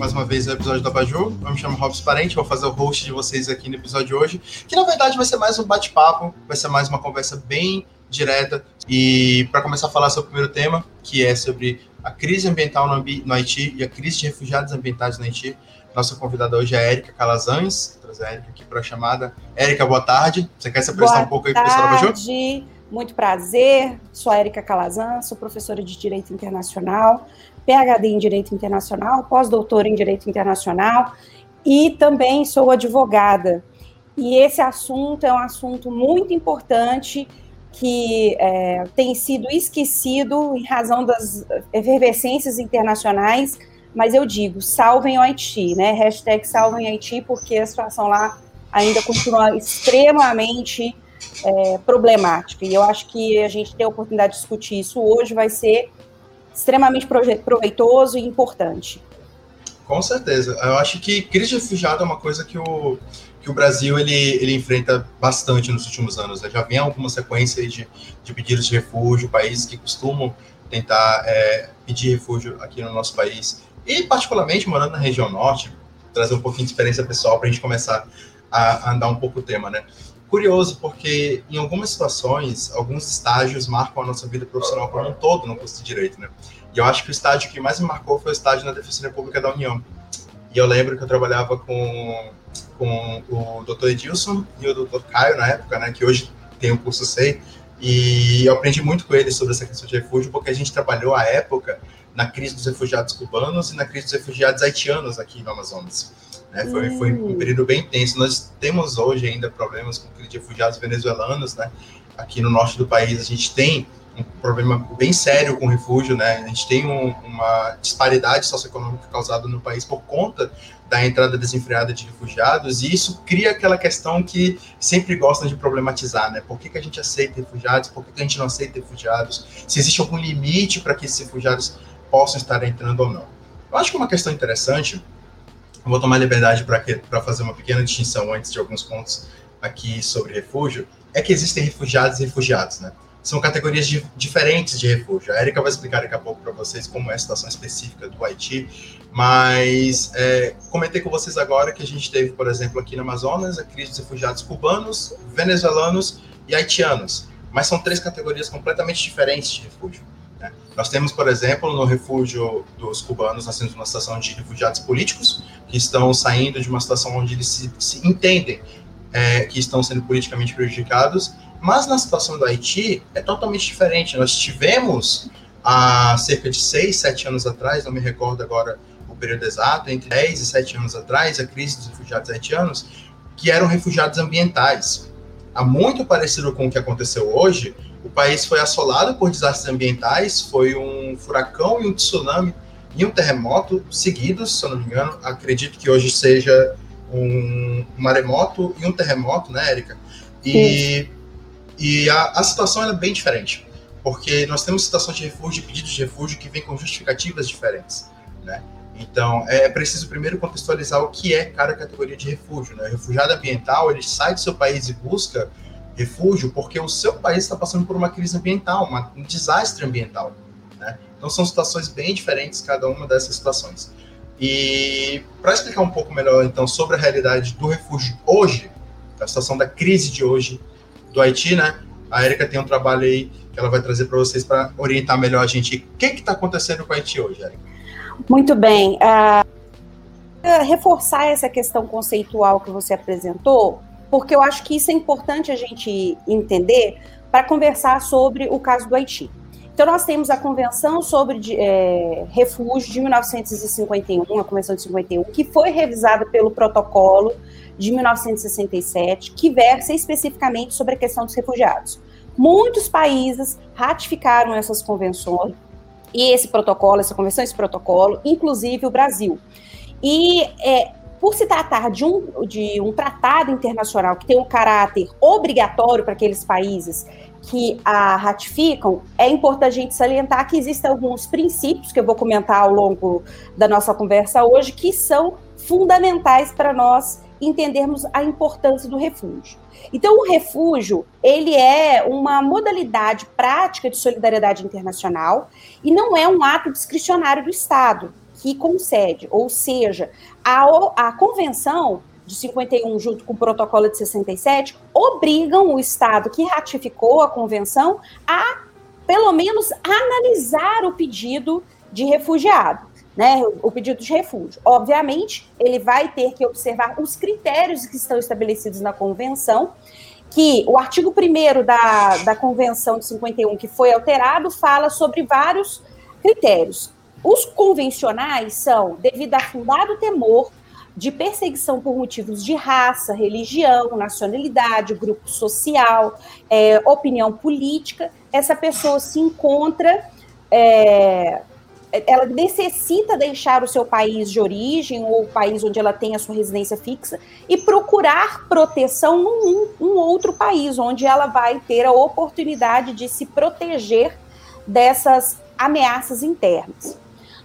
mais uma vez o episódio da Baju. Eu me chamo Robson Parente, vou fazer o host de vocês aqui no episódio de hoje, que na verdade vai ser mais um bate-papo, vai ser mais uma conversa bem direta. E para começar a falar sobre o primeiro tema, que é sobre a crise ambiental no, no Haiti e a crise de refugiados ambientais no Haiti, nossa convidada hoje é a Érica Calazans, vou trazer a Érica aqui para a chamada. Érica, boa tarde. Você quer se apresentar boa um pouco aí para o pessoal da Baju? Boa tarde, muito prazer. Sou a Érica Calazans, sou professora de Direito Internacional PhD em Direito Internacional, pós-doutora em Direito Internacional e também sou advogada. E esse assunto é um assunto muito importante que é, tem sido esquecido em razão das efervescências internacionais, mas eu digo, salvem o Haiti, né? Hashtag salvem Haiti, porque a situação lá ainda continua extremamente é, problemática. E eu acho que a gente ter a oportunidade de discutir isso hoje vai ser extremamente proveitoso e importante. Com certeza. Eu acho que crise de refugiado é uma coisa que o, que o Brasil ele, ele enfrenta bastante nos últimos anos. Né? Já vem alguma sequência de, de pedidos de refúgio, países que costumam tentar é, pedir refúgio aqui no nosso país. E, particularmente, morando na região norte, trazer um pouquinho de experiência pessoal para a gente começar a, a andar um pouco o tema, né? Curioso, porque em algumas situações, alguns estágios marcam a nossa vida profissional como um todo no curso de Direito, né? E eu acho que o estágio que mais me marcou foi o estágio na Defensoria Pública da União. E eu lembro que eu trabalhava com, com o Dr. Edilson e o Dr. Caio na época, né? Que hoje tem o curso SEI. E eu aprendi muito com eles sobre essa questão de refúgio, porque a gente trabalhou à época na crise dos refugiados cubanos e na crise dos refugiados haitianos aqui no Amazonas. Né? Foi, foi um hum. período bem intenso. Nós temos hoje ainda problemas com refugiados venezuelanos, né? Aqui no norte do país a gente tem um problema bem sério com refúgio, né? A gente tem um, uma disparidade socioeconômica causada no país por conta da entrada desenfreada de refugiados, e isso cria aquela questão que sempre gostam de problematizar, né? Por que, que a gente aceita refugiados? Por que, que a gente não aceita refugiados? Se existe algum limite para que esses refugiados possam estar entrando ou não? Eu acho que uma questão interessante eu vou tomar liberdade para fazer uma pequena distinção antes de alguns pontos aqui sobre refúgio, é que existem refugiados e refugiados, né? São categorias de, diferentes de refúgio. A Erika vai explicar daqui a pouco para vocês como é a situação específica do Haiti, mas é, comentei com vocês agora que a gente teve, por exemplo, aqui no Amazonas, a crise dos refugiados cubanos, venezuelanos e haitianos. Mas são três categorias completamente diferentes de refúgio. Nós temos, por exemplo, no refúgio dos cubanos, nós temos uma situação de refugiados políticos, que estão saindo de uma situação onde eles se, se entendem é, que estão sendo politicamente prejudicados, mas na situação do Haiti é totalmente diferente. Nós tivemos, há cerca de seis, sete anos atrás, não me recordo agora o período exato, entre 10 e 7 anos atrás, a crise dos refugiados haitianos, que eram refugiados ambientais. Há muito parecido com o que aconteceu hoje, o país foi assolado por desastres ambientais, foi um furacão e um tsunami e um terremoto seguidos, se eu não me engano. Acredito que hoje seja um maremoto e um terremoto, né, Érica? E, e a, a situação é bem diferente, porque nós temos situações de refúgio, pedidos de refúgio que vêm com justificativas diferentes, né? Então, é preciso primeiro contextualizar o que é cada categoria de refúgio. Né? O refugiado ambiental, ele sai do seu país e busca refúgio porque o seu país está passando por uma crise ambiental, uma, um desastre ambiental. Né? Então são situações bem diferentes cada uma dessas situações. E para explicar um pouco melhor então sobre a realidade do refúgio hoje, a situação da crise de hoje do Haiti, né? A Erika tem um trabalho aí que ela vai trazer para vocês para orientar melhor a gente. O que está acontecendo com o Haiti hoje, Erika? Muito bem. Uh, reforçar essa questão conceitual que você apresentou, porque eu acho que isso é importante a gente entender para conversar sobre o caso do Haiti. Então, nós temos a Convenção sobre é, Refúgio de 1951, a Convenção de 51, que foi revisada pelo Protocolo de 1967, que versa especificamente sobre a questão dos refugiados. Muitos países ratificaram essas convenções, e esse protocolo, essa convenção, esse protocolo, inclusive o Brasil. E é, por se tratar de um, de um tratado internacional que tem um caráter obrigatório para aqueles países que a ratificam, é importante a gente salientar que existem alguns princípios que eu vou comentar ao longo da nossa conversa hoje que são fundamentais para nós entendermos a importância do refúgio. Então, o refúgio, ele é uma modalidade prática de solidariedade internacional e não é um ato discricionário do Estado que concede, ou seja, a, a convenção de 51, junto com o protocolo de 67, obrigam o Estado que ratificou a convenção a, pelo menos, analisar o pedido de refugiado, né, o pedido de refúgio. Obviamente, ele vai ter que observar os critérios que estão estabelecidos na convenção, que o artigo 1 da, da Convenção de 51, que foi alterado, fala sobre vários critérios. Os convencionais são devido a fundado temor de perseguição por motivos de raça, religião, nacionalidade, grupo social, é, opinião política, essa pessoa se encontra, é, ela necessita deixar o seu país de origem ou o país onde ela tem a sua residência fixa e procurar proteção num um outro país, onde ela vai ter a oportunidade de se proteger dessas ameaças internas.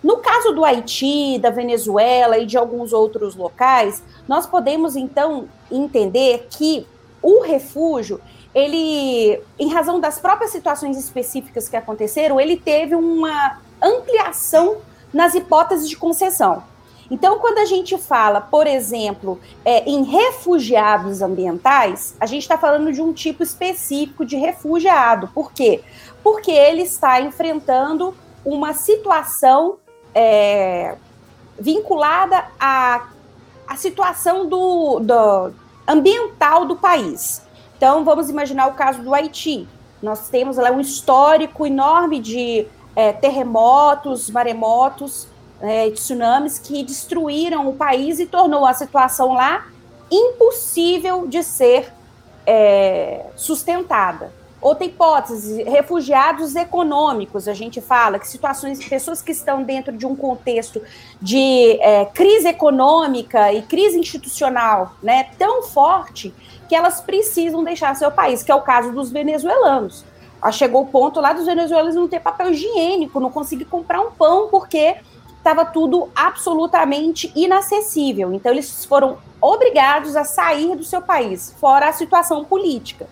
No caso do Haiti, da Venezuela e de alguns outros locais, nós podemos então entender que o refúgio, ele, em razão das próprias situações específicas que aconteceram, ele teve uma ampliação nas hipóteses de concessão. Então, quando a gente fala, por exemplo, é, em refugiados ambientais, a gente está falando de um tipo específico de refugiado. Por quê? Porque ele está enfrentando uma situação é, vinculada à, à situação do, do ambiental do país. Então, vamos imaginar o caso do Haiti. Nós temos lá um histórico enorme de é, terremotos, maremotos, é, tsunamis que destruíram o país e tornou a situação lá impossível de ser é, sustentada. Outra hipótese, refugiados econômicos, a gente fala que situações, pessoas que estão dentro de um contexto de é, crise econômica e crise institucional né, tão forte que elas precisam deixar seu país, que é o caso dos venezuelanos. Ah, chegou o ponto lá dos venezuelanos não ter papel higiênico, não conseguir comprar um pão porque estava tudo absolutamente inacessível. Então, eles foram obrigados a sair do seu país, fora a situação política.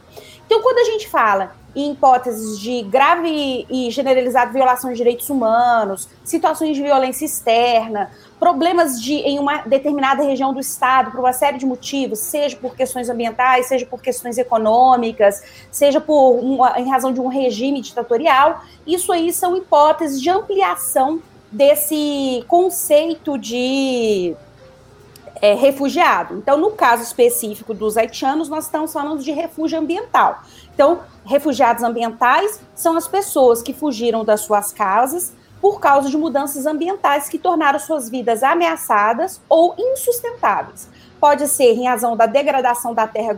Então, quando a gente fala em hipóteses de grave e generalizada violação de direitos humanos, situações de violência externa, problemas de, em uma determinada região do Estado, por uma série de motivos, seja por questões ambientais, seja por questões econômicas, seja por uma, em razão de um regime ditatorial, isso aí são hipóteses de ampliação desse conceito de é, refugiado. Então, no caso específico dos haitianos, nós estamos falando de refúgio ambiental. Então, refugiados ambientais são as pessoas que fugiram das suas casas por causa de mudanças ambientais que tornaram suas vidas ameaçadas ou insustentáveis pode ser em razão da degradação da terra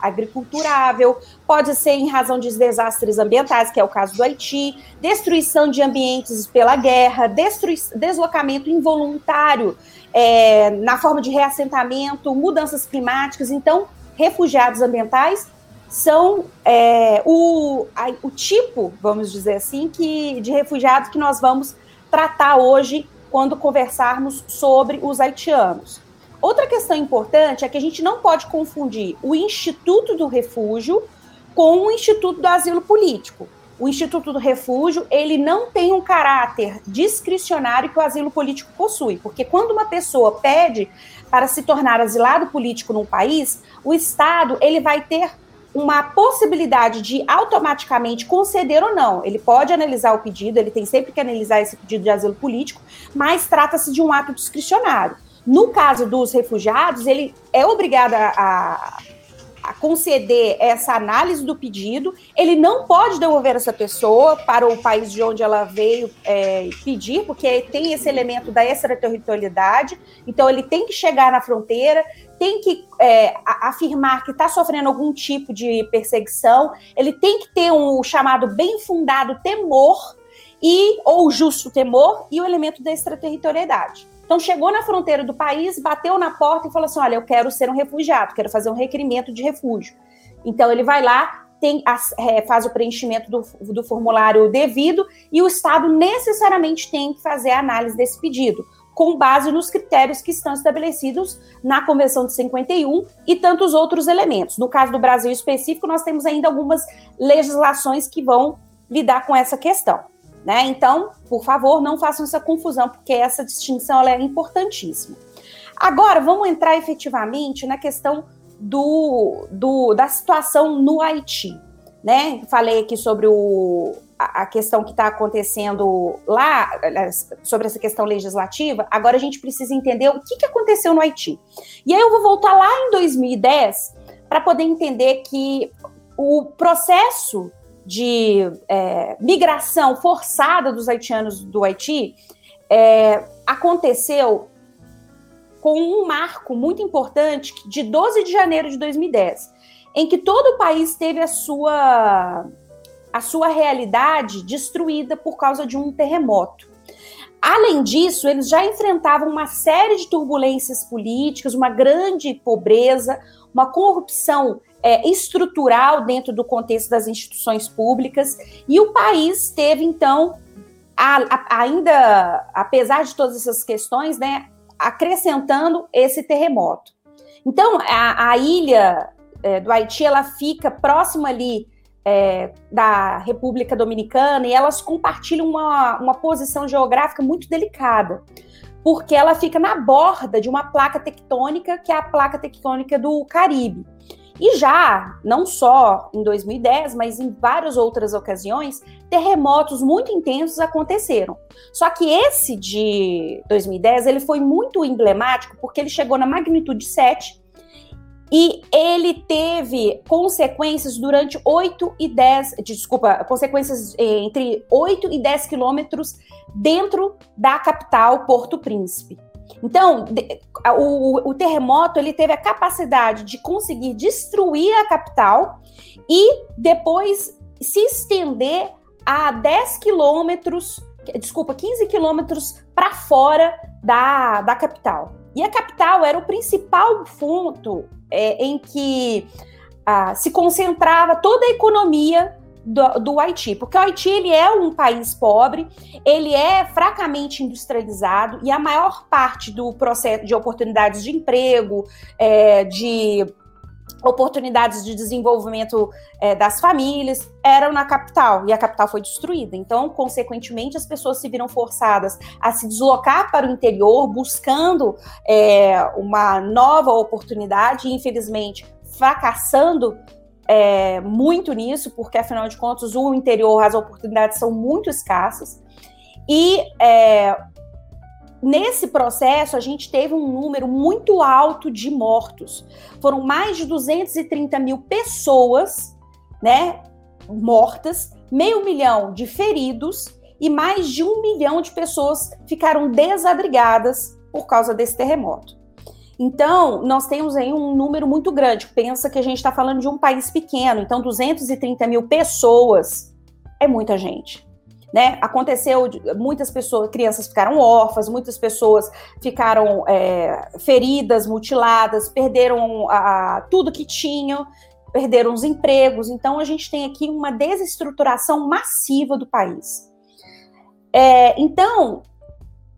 agriculturável, pode ser em razão de desastres ambientais, que é o caso do Haiti, destruição de ambientes pela guerra, deslocamento involuntário é, na forma de reassentamento, mudanças climáticas. Então, refugiados ambientais são é, o, a, o tipo, vamos dizer assim, que, de refugiados que nós vamos tratar hoje quando conversarmos sobre os haitianos. Outra questão importante é que a gente não pode confundir o Instituto do Refúgio com o Instituto do Asilo Político. O Instituto do Refúgio, ele não tem um caráter discricionário que o asilo político possui, porque quando uma pessoa pede para se tornar asilado político num país, o Estado, ele vai ter uma possibilidade de automaticamente conceder ou não. Ele pode analisar o pedido, ele tem sempre que analisar esse pedido de asilo político, mas trata-se de um ato discricionário. No caso dos refugiados, ele é obrigado a, a, conceder essa análise do pedido, ele não pode devolver essa pessoa para o país de onde ela veio é, pedir, porque tem esse elemento da extraterritorialidade, então ele tem que chegar na fronteira, tem que é, afirmar que está sofrendo algum tipo de perseguição, ele tem que ter um chamado bem fundado temor e ou justo temor e o elemento da extraterritorialidade. Então, chegou na fronteira do país, bateu na porta e falou assim: Olha, eu quero ser um refugiado, quero fazer um requerimento de refúgio. Então, ele vai lá, tem, é, faz o preenchimento do, do formulário devido e o Estado necessariamente tem que fazer a análise desse pedido, com base nos critérios que estão estabelecidos na Convenção de 51 e tantos outros elementos. No caso do Brasil específico, nós temos ainda algumas legislações que vão lidar com essa questão. Né? Então, por favor, não façam essa confusão, porque essa distinção é importantíssima. Agora, vamos entrar efetivamente na questão do, do, da situação no Haiti. Né? Falei aqui sobre o, a questão que está acontecendo lá, sobre essa questão legislativa, agora a gente precisa entender o que, que aconteceu no Haiti. E aí eu vou voltar lá em 2010 para poder entender que o processo de é, migração forçada dos haitianos do Haiti é, aconteceu com um marco muito importante de 12 de janeiro de 2010, em que todo o país teve a sua a sua realidade destruída por causa de um terremoto. Além disso, eles já enfrentavam uma série de turbulências políticas, uma grande pobreza, uma corrupção é, estrutural dentro do contexto das instituições públicas, e o país teve, então, a, a, ainda, apesar de todas essas questões, né, acrescentando esse terremoto. Então, a, a ilha é, do Haiti, ela fica próxima ali é, da República Dominicana e elas compartilham uma, uma posição geográfica muito delicada, porque ela fica na borda de uma placa tectônica, que é a placa tectônica do Caribe. E já, não só em 2010, mas em várias outras ocasiões, terremotos muito intensos aconteceram. Só que esse de 2010, ele foi muito emblemático porque ele chegou na magnitude 7 e ele teve consequências durante 8 e 10, desculpa, consequências eh, entre 8 e 10 quilômetros dentro da capital Porto Príncipe. Então, o, o, terremoto ele teve a capacidade de conseguir destruir a capital e depois se estender a 10 quilômetros, desculpa, 15 quilômetros para fora da, da capital. E a capital era o principal ponto é, em que ah, se concentrava toda a economia do, do, Haiti, porque o Haiti ele é um país pobre, ele é fracamente industrializado e a maior parte do processo de oportunidades de emprego, é, de oportunidades de desenvolvimento é, das famílias eram na capital e a capital foi destruída. Então, consequentemente, as pessoas se viram forçadas a se deslocar para o interior, buscando é, uma nova oportunidade, e infelizmente fracassando é, muito nisso, porque afinal de contas, o interior, as oportunidades são muito escassas. E é, Nesse processo, a gente teve um número muito alto de mortos. Foram mais de 230 mil pessoas né, mortas, meio milhão de feridos e mais de um milhão de pessoas ficaram desabrigadas por causa desse terremoto. Então, nós temos aí um número muito grande. Pensa que a gente está falando de um país pequeno, então 230 mil pessoas é muita gente né? Aconteceu, muitas pessoas, crianças ficaram órfãs, muitas pessoas ficaram é, feridas, mutiladas, perderam a, a, tudo que tinham, perderam os empregos. Então, a gente tem aqui uma desestruturação massiva do país. É, então,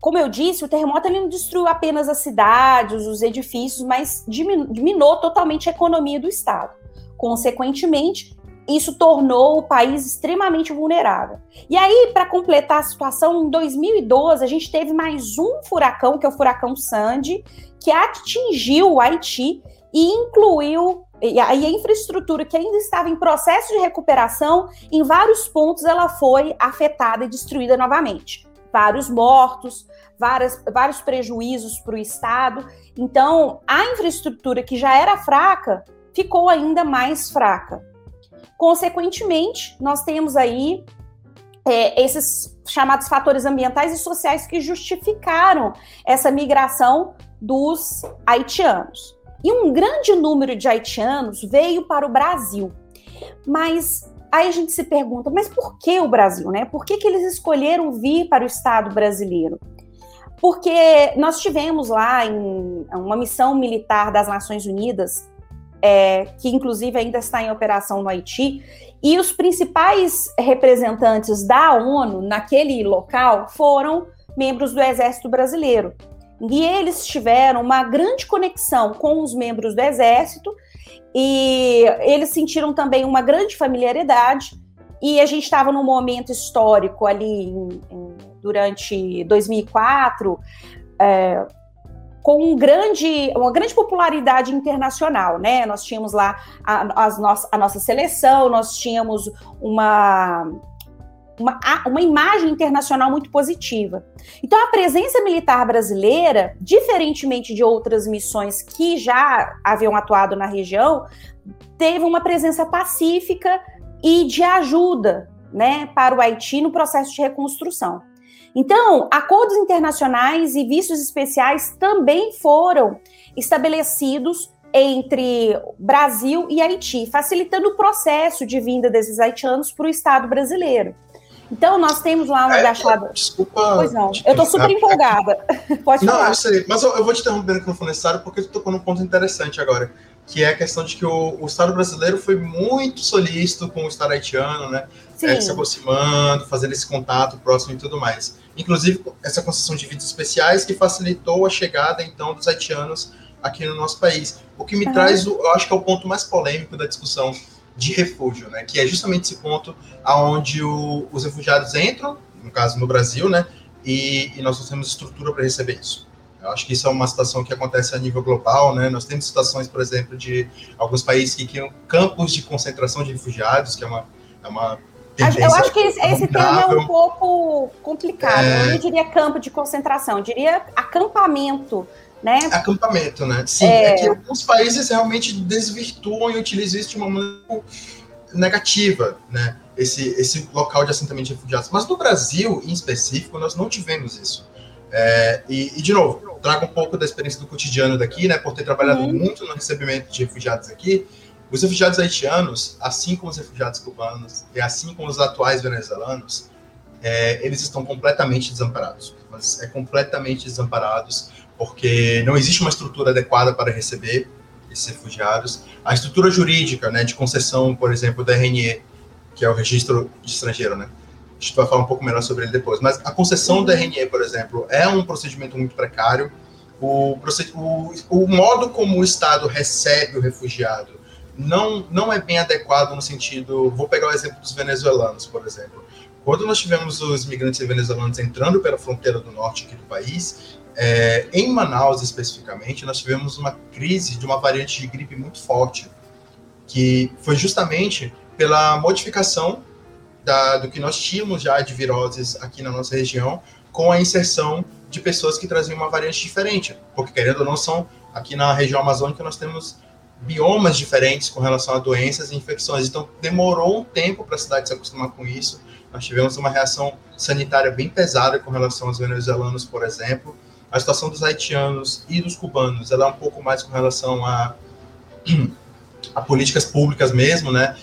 como eu disse, o terremoto ele não destruiu apenas as cidades, os edifícios, mas diminuiu totalmente a economia do Estado. Consequentemente, isso tornou o país extremamente vulnerável. E aí, para completar a situação, em 2012, a gente teve mais um furacão, que é o furacão Sandy, que atingiu o Haiti e incluiu e a, infraestrutura que ainda estava em processo de recuperação, em vários pontos ela foi afetada e destruída novamente. Vários mortos, várias, vários prejuízos para o Estado. Então, a infraestrutura que já era fraca ficou ainda mais fraca. Consequentemente, nós temos aí é, esses chamados fatores ambientais e sociais que justificaram essa migração dos haitianos. E um grande número de haitianos veio para o Brasil. Mas aí a gente se pergunta, mas por que o Brasil, né? Por que, que eles escolheram vir para o Estado brasileiro? Porque nós tivemos lá em uma missão militar das Nações Unidas é, que inclusive ainda está em operação no Haiti, e os principais representantes da ONU naquele local foram membros do Exército Brasileiro. E eles tiveram uma grande conexão com os membros do Exército e eles sentiram também uma grande familiaridade e a gente estava num momento histórico ali em, em, durante 2004, é, com um grande, uma grande popularidade internacional, né? Nós tínhamos lá a, as no a nossa seleção, nós tínhamos uma, uma, uma imagem internacional muito positiva. Então, a presença militar brasileira, diferentemente de outras missões que já haviam atuado na região, teve uma presença pacífica e de ajuda né, para o Haiti no processo de reconstrução. Então, acordos internacionais e vistos especiais também foram estabelecidos entre Brasil e Haiti, facilitando o processo de vinda desses haitianos para o Estado brasileiro. Então, nós temos lá uma é. Desculpa. Pois não, eu estou super empolgada. Pode não, falar. Não, eu sei, mas eu, eu vou te interromper aqui no for necessário, porque tu tocou num ponto interessante agora, que é a questão de que o, o Estado brasileiro foi muito solícito com o Estado haitiano, né? É, se aproximando, fazendo esse contato próximo e tudo mais. Inclusive, essa concessão de vídeos especiais que facilitou a chegada, então, dos haitianos aqui no nosso país. O que me uhum. traz, eu acho que é o ponto mais polêmico da discussão de refúgio, né? Que é justamente esse ponto aonde o, os refugiados entram, no caso no Brasil, né? E, e nós não temos estrutura para receber isso. Eu acho que isso é uma situação que acontece a nível global, né? Nós temos situações, por exemplo, de alguns países que criam campos de concentração de refugiados, que é uma, é uma eu acho que esse, esse termo é um pouco complicado. É... Eu não diria campo de concentração, eu diria acampamento. Né? Acampamento, né? Sim, é... é que alguns países realmente desvirtuam e utilizam isso de uma maneira negativa, né? Esse, esse local de assentamento de refugiados. Mas no Brasil, em específico, nós não tivemos isso. É, e, e, de novo, trago um pouco da experiência do cotidiano daqui, né? Por ter trabalhado uhum. muito no recebimento de refugiados aqui. Os refugiados haitianos, assim como os refugiados cubanos e assim como os atuais venezuelanos, é, eles estão completamente desamparados. Mas é completamente desamparados porque não existe uma estrutura adequada para receber esses refugiados. A estrutura jurídica, né, de concessão, por exemplo, da RNE, que é o registro de estrangeiro, né? A gente vai falar um pouco melhor sobre ele depois. Mas a concessão da RNE, por exemplo, é um procedimento muito precário. O, o, o modo como o Estado recebe o refugiado não, não é bem adequado no sentido. Vou pegar o exemplo dos venezuelanos, por exemplo. Quando nós tivemos os imigrantes venezuelanos entrando pela fronteira do norte aqui do país, é, em Manaus especificamente, nós tivemos uma crise de uma variante de gripe muito forte, que foi justamente pela modificação da, do que nós tínhamos já de viroses aqui na nossa região, com a inserção de pessoas que traziam uma variante diferente, porque querendo ou não são aqui na região amazônica nós temos biomas diferentes com relação a doenças e infecções. Então, demorou um tempo para a cidade se acostumar com isso. Nós tivemos uma reação sanitária bem pesada com relação aos venezuelanos, por exemplo. A situação dos haitianos e dos cubanos, ela é um pouco mais com relação a, a políticas públicas mesmo, né?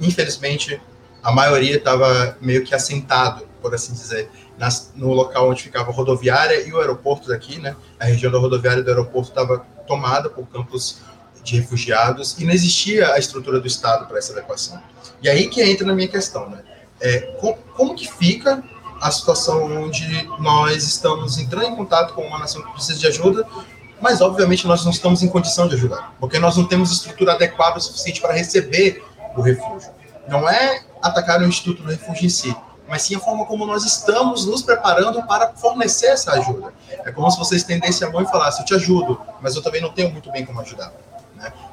Infelizmente, a maioria estava meio que assentado, por assim dizer, nas, no local onde ficava a rodoviária e o aeroporto daqui, né? A região da rodoviária e do aeroporto estava tomada por campos de refugiados e não existia a estrutura do Estado para essa adequação. E aí que entra na minha questão, né? É, com, como que fica a situação onde nós estamos entrando em contato com uma nação que precisa de ajuda, mas obviamente nós não estamos em condição de ajudar, porque nós não temos estrutura adequada o suficiente para receber o refúgio. Não é atacar o Instituto do Refúgio em si, mas sim a forma como nós estamos nos preparando para fornecer essa ajuda. É como se você estendesse a mão e falasse: Eu te ajudo, mas eu também não tenho muito bem como ajudar.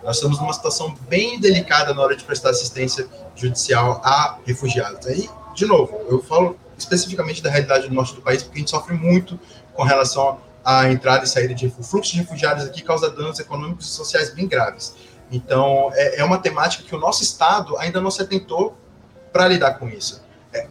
Nós estamos numa situação bem delicada na hora de prestar assistência judicial a refugiados. Aí, de novo, eu falo especificamente da realidade do norte do país, porque a gente sofre muito com relação à entrada e saída de fluxo de refugiados aqui causa danos econômicos e sociais bem graves. Então, é, é uma temática que o nosso Estado ainda não se atentou para lidar com isso. É,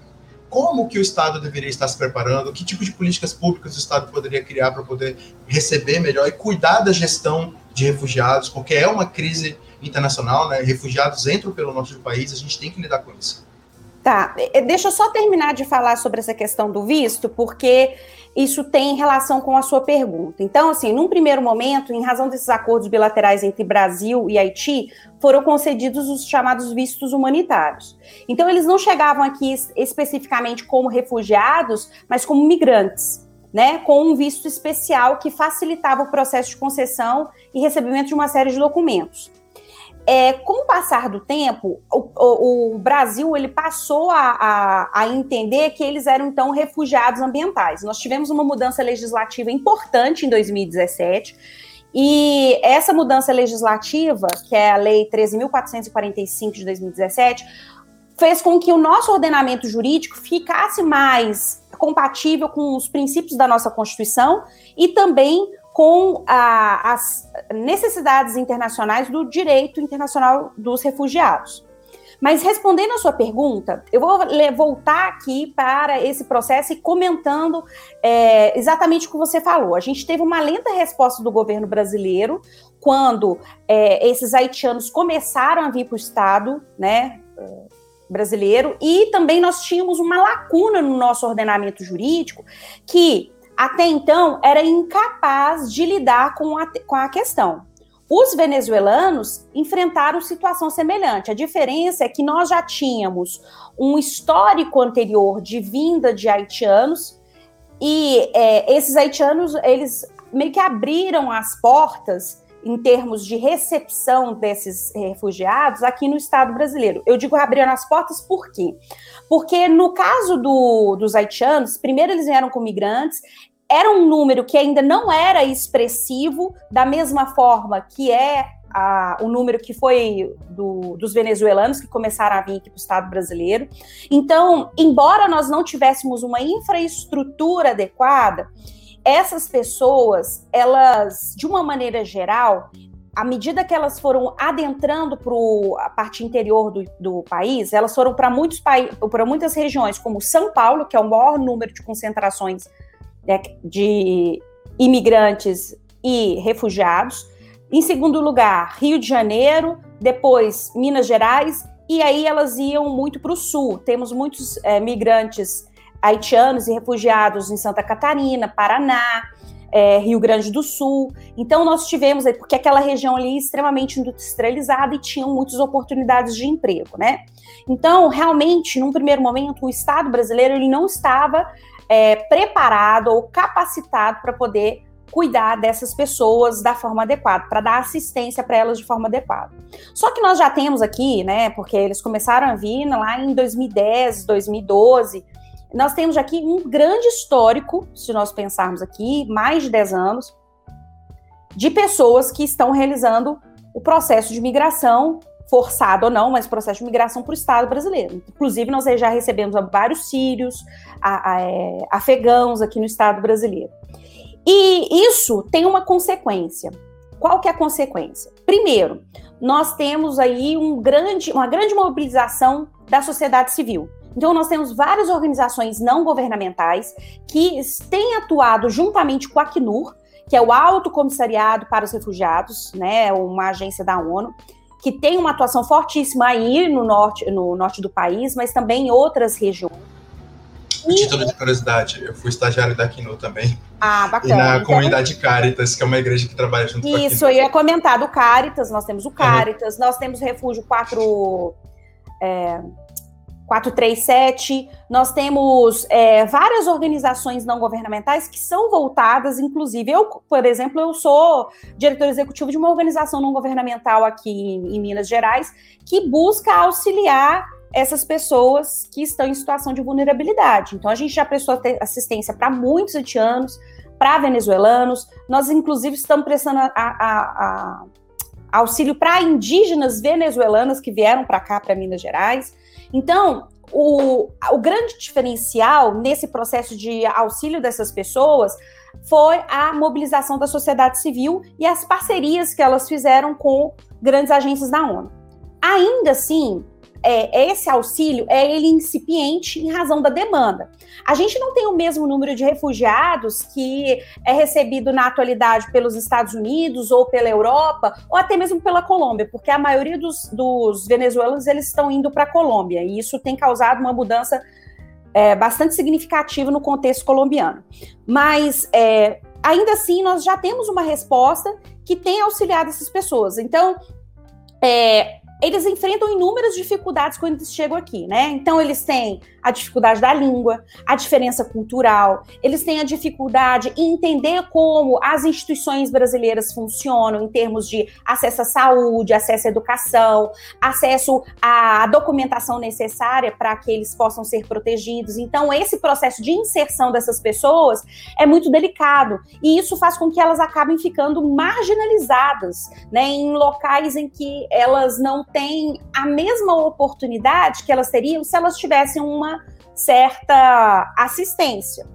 como que o Estado deveria estar se preparando? Que tipo de políticas públicas o Estado poderia criar para poder receber melhor e cuidar da gestão de refugiados, porque é uma crise internacional, né? Refugiados entram pelo do país, a gente tem que lidar com isso. Tá, deixa eu só terminar de falar sobre essa questão do visto, porque isso tem relação com a sua pergunta. Então, assim, num primeiro momento, em razão desses acordos bilaterais entre Brasil e Haiti, foram concedidos os chamados vistos humanitários. Então, eles não chegavam aqui especificamente como refugiados, mas como migrantes né, com um visto especial que facilitava o processo de concessão e recebimento de uma série de documentos. é, com o passar do tempo, o, o, o Brasil ele passou a, a, a, entender que eles eram então refugiados ambientais. Nós tivemos uma mudança legislativa importante em 2017. E essa mudança legislativa, que é a Lei 13.445 de 2017, fez com que o nosso ordenamento jurídico ficasse mais compatível com os princípios da nossa Constituição e também com a, as necessidades internacionais do direito internacional dos refugiados. Mas respondendo a sua pergunta, eu vou voltar aqui para esse processo e comentando é, exatamente o que você falou. A gente teve uma lenta resposta do governo brasileiro quando é, esses haitianos começaram a vir para o Estado, né? Brasileiro e também nós tínhamos uma lacuna no nosso ordenamento jurídico que até então era incapaz de lidar com a, com a questão. Os venezuelanos enfrentaram situação semelhante. A diferença é que nós já tínhamos um histórico anterior de vinda de haitianos e é, esses haitianos eles meio que abriram as portas em termos de recepção desses refugiados aqui no Estado brasileiro. Eu digo abrindo as portas por quê? Porque no caso do, dos haitianos, primeiro eles vieram com migrantes, era um número que ainda não era expressivo, da mesma forma que é a, o número que foi do, dos venezuelanos que começaram a vir aqui para o Estado brasileiro. Então, embora nós não tivéssemos uma infraestrutura adequada, essas pessoas, elas, de uma maneira geral, à medida que elas foram adentrando para a parte interior do, do país, elas foram para muitos para muitas regiões, como São Paulo, que é o maior número de concentrações né, de imigrantes e refugiados. Em segundo lugar, Rio de Janeiro, depois Minas Gerais, e aí elas iam muito para o sul. Temos muitos é, migrantes haitianos e refugiados em Santa Catarina, Paraná, é, Rio Grande do Sul. Então nós tivemos, porque aquela região ali é extremamente industrializada e tinham muitas oportunidades de emprego, né? Então, realmente, num primeiro momento, o Estado brasileiro ele não estava é, preparado ou capacitado para poder cuidar dessas pessoas da forma adequada, para dar assistência para elas de forma adequada. Só que nós já temos aqui, né, porque eles começaram a vir lá em 2010, 2012, nós temos aqui um grande histórico, se nós pensarmos aqui, mais de 10 anos, de pessoas que estão realizando o processo de migração, forçado ou não, mas processo de migração para o Estado brasileiro. Inclusive, nós já recebemos vários sírios, a, a, é, afegãos aqui no Estado brasileiro. E isso tem uma consequência. Qual que é a consequência? Primeiro, nós temos aí um grande, uma grande mobilização da sociedade civil. Então, nós temos várias organizações não governamentais que têm atuado juntamente com a Acnur, que é o Alto Comissariado para os Refugiados, né, uma agência da ONU, que tem uma atuação fortíssima aí no norte, no norte do país, mas também em outras regiões. A título de curiosidade, eu fui estagiário da Acnur também. Ah, bacana. E na então... comunidade Caritas, que é uma igreja que trabalha junto Isso, com Isso, eu ia comentar do Caritas, nós temos o Caritas, uhum. nós temos o Refúgio 4... É, 437. Nós temos é, várias organizações não governamentais que são voltadas, inclusive, eu, por exemplo, eu sou diretor executivo de uma organização não governamental aqui em, em Minas Gerais que busca auxiliar essas pessoas que estão em situação de vulnerabilidade. Então, a gente já prestou assistência para muitos haitianos, para venezuelanos, nós, inclusive, estamos prestando a, a, a auxílio para indígenas venezuelanas que vieram para cá, para Minas Gerais. Então, o, o grande diferencial nesse processo de auxílio dessas pessoas foi a mobilização da sociedade civil e as parcerias que elas fizeram com grandes agências da ONU. Ainda assim, é, esse auxílio é ele incipiente em razão da demanda. A gente não tem o mesmo número de refugiados que é recebido na atualidade pelos Estados Unidos ou pela Europa ou até mesmo pela Colômbia, porque a maioria dos, dos venezuelanos eles estão indo para a Colômbia e isso tem causado uma mudança é, bastante significativa no contexto colombiano. Mas é, ainda assim nós já temos uma resposta que tem auxiliado essas pessoas. Então é, eles enfrentam inúmeras dificuldades quando eles chegam aqui, né? Então, eles têm a dificuldade da língua, a diferença cultural, eles têm a dificuldade em entender como as instituições brasileiras funcionam em termos de acesso à saúde, acesso à educação, acesso à documentação necessária para que eles possam ser protegidos. Então, esse processo de inserção dessas pessoas é muito delicado e isso faz com que elas acabem ficando marginalizadas, né, em locais em que elas não têm a mesma oportunidade que elas teriam se elas tivessem uma certa assistência.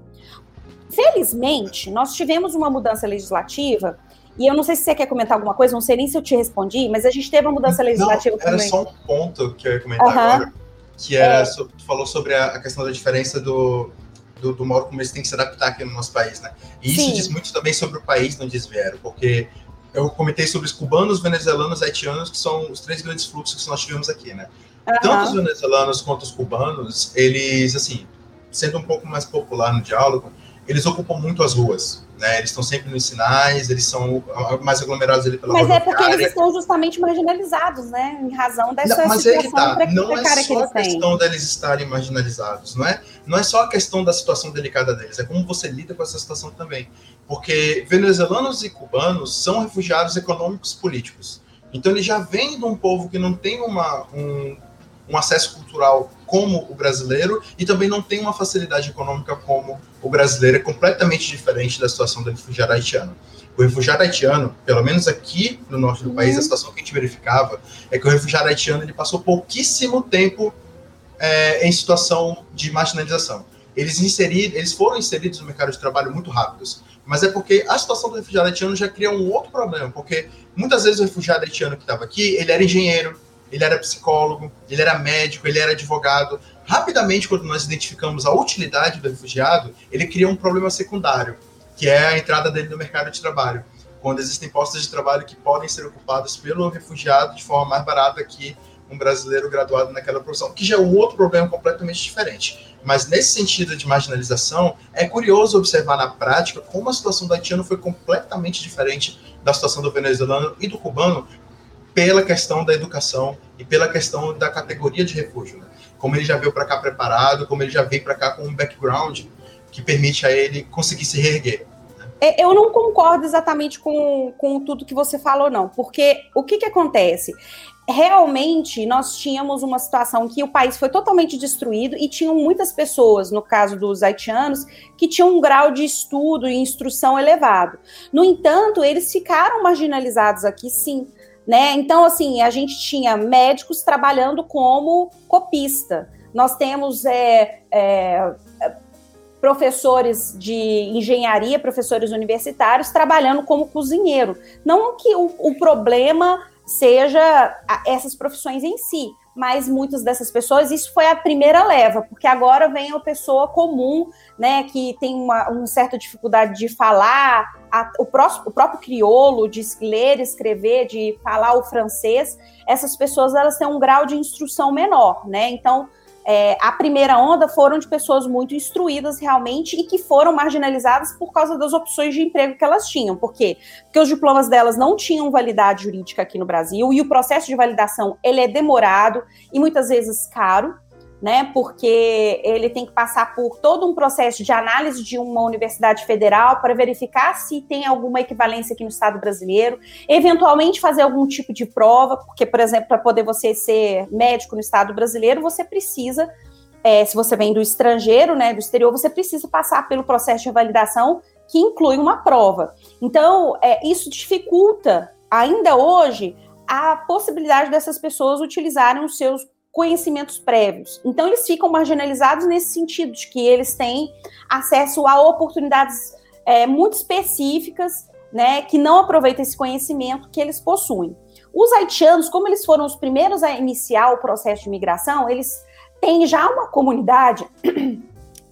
Felizmente, nós tivemos uma mudança legislativa, e eu não sei se você quer comentar alguma coisa, não sei nem se eu te respondi, mas a gente teve uma mudança legislativa não, era também. só um ponto que eu ia comentar uhum. agora, que era, é. tu falou sobre a, questão da diferença do, do, do modo como eles têm que se adaptar aqui no nosso país, né? E isso Sim. diz muito também sobre o país de onde eles vieram, porque eu comentei sobre os cubanos, venezuelanos, haitianos, que são os três grandes fluxos que nós tivemos aqui, né? Uhum. Tanto os venezuelanos quanto os cubanos, eles, assim, sendo um pouco mais popular no diálogo, eles ocupam muito as ruas, né? Eles estão sempre nos sinais, eles são mais aglomerados ali pela Mas é porque eles estão justamente marginalizados, né? Em razão dessa não, mas situação tá. não é só a questão deles estarem marginalizados, não é? Não é só a questão da situação delicada deles, é como você lida com essa situação também. Porque venezuelanos e cubanos são refugiados econômicos políticos. Então eles já vêm de um povo que não tem uma, um, um acesso cultural como o brasileiro e também não tem uma facilidade econômica como o brasileiro, é completamente diferente da situação do refugiado haitiano. O refugiado haitiano, pelo menos aqui no norte do uhum. país, a situação que a gente verificava é que o refugiado haitiano ele passou pouquíssimo tempo é, em situação de marginalização. Eles, inseriram, eles foram inseridos no mercado de trabalho muito rápidos, mas é porque a situação do refugiado haitiano já cria um outro problema, porque muitas vezes o refugiado haitiano que estava aqui, ele era engenheiro, ele era psicólogo, ele era médico, ele era advogado. Rapidamente, quando nós identificamos a utilidade do refugiado, ele cria um problema secundário, que é a entrada dele no mercado de trabalho. Quando existem postos de trabalho que podem ser ocupados pelo refugiado de forma mais barata que um brasileiro graduado naquela profissão, que já é um outro problema completamente diferente. Mas nesse sentido de marginalização, é curioso observar na prática como a situação do haitiano foi completamente diferente da situação do venezuelano e do cubano, pela questão da educação e pela questão da categoria de refúgio. Né? Como ele já veio para cá preparado, como ele já veio para cá com um background que permite a ele conseguir se reerguer. Né? É, eu não concordo exatamente com, com tudo que você falou, não, porque o que, que acontece? Realmente, nós tínhamos uma situação que o país foi totalmente destruído e tinham muitas pessoas, no caso dos haitianos, que tinham um grau de estudo e instrução elevado. No entanto, eles ficaram marginalizados aqui, sim né? Então, assim, a gente tinha médicos trabalhando como copista. Nós temos é, é, professores de engenharia, professores universitários trabalhando como cozinheiro. Não que o, o problema seja essas profissões em si, mas muitas dessas pessoas, isso foi a primeira leva, porque agora vem a pessoa comum, né, que tem uma, uma certa dificuldade de falar, a, o, próximo, o próprio crioulo, de ler, escrever, de falar o francês, essas pessoas, elas têm um grau de instrução menor, né, então é, a primeira onda foram de pessoas muito instruídas realmente e que foram marginalizadas por causa das opções de emprego que elas tinham. Por quê? Porque os diplomas delas não tinham validade jurídica aqui no Brasil e o processo de validação ele é demorado e muitas vezes caro né? Porque ele tem que passar por todo um processo de análise de uma universidade federal para verificar se tem alguma equivalência aqui no Estado brasileiro, eventualmente fazer algum tipo de prova, porque, por exemplo, para poder você ser médico no Estado brasileiro, você precisa, é, se você vem do estrangeiro, né, do exterior, você precisa passar pelo processo de validação que inclui uma prova. Então, é, isso dificulta ainda hoje a possibilidade dessas pessoas utilizarem os seus conhecimentos prévios. Então, eles ficam marginalizados nesse sentido, de que eles têm acesso a oportunidades é, muito específicas, né, que não aproveitam esse conhecimento que eles possuem. Os haitianos, como eles foram os primeiros a iniciar o processo de migração, eles têm já uma comunidade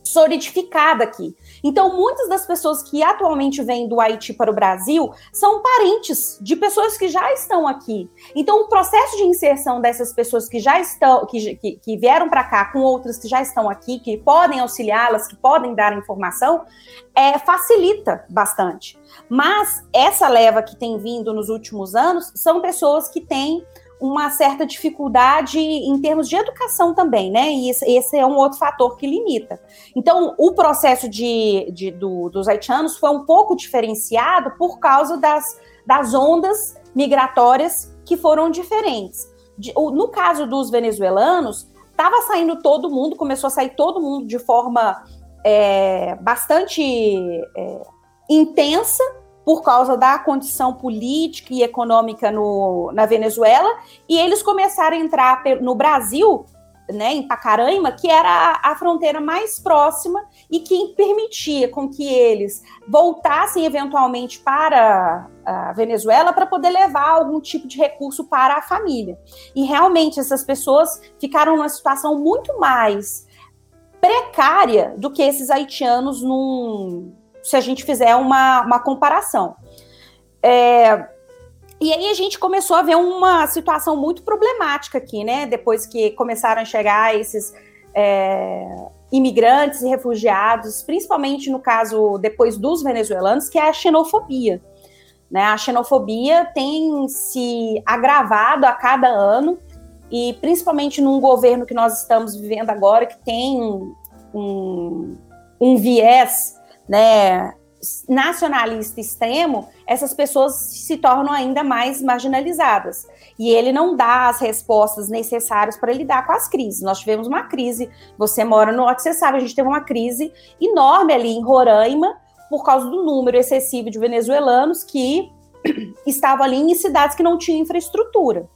solidificada aqui. Então, muitas das pessoas que atualmente vêm do Haiti para o Brasil são parentes de pessoas que já estão aqui. Então, o processo de inserção dessas pessoas que já estão, que, que, que vieram para cá com outras que já estão aqui, que podem auxiliá-las, que podem dar informação, é, facilita bastante. Mas essa leva que tem vindo nos últimos anos são pessoas que têm uma certa dificuldade em termos de educação também, né? E esse é um outro fator que limita. Então, o processo de, de do, dos haitianos foi um pouco diferenciado por causa das, das ondas migratórias que foram diferentes. De, no caso dos venezuelanos, estava saindo todo mundo, começou a sair todo mundo de forma é, bastante é, intensa por causa da condição política e econômica no, na Venezuela, e eles começaram a entrar no Brasil, né, em Pacaraima, que era a, a fronteira mais próxima e que permitia com que eles voltassem eventualmente para a Venezuela para poder levar algum tipo de recurso para a família. E realmente essas pessoas ficaram numa situação muito mais precária do que esses haitianos num, se a gente fizer uma, uma comparação. É, e aí a gente começou a ver uma situação muito problemática aqui, né? Depois que começaram a chegar esses é, imigrantes e refugiados, principalmente no caso depois dos venezuelanos, que é a xenofobia. Né? A xenofobia tem se agravado a cada ano, e principalmente num governo que nós estamos vivendo agora, que tem um, um viés né, nacionalista extremo, essas pessoas se tornam ainda mais marginalizadas. E ele não dá as respostas necessárias para lidar com as crises. Nós tivemos uma crise, você mora no norte, você sabe, a gente teve uma crise enorme ali em Roraima, por causa do número excessivo de venezuelanos que estavam ali em cidades que não tinham infraestrutura.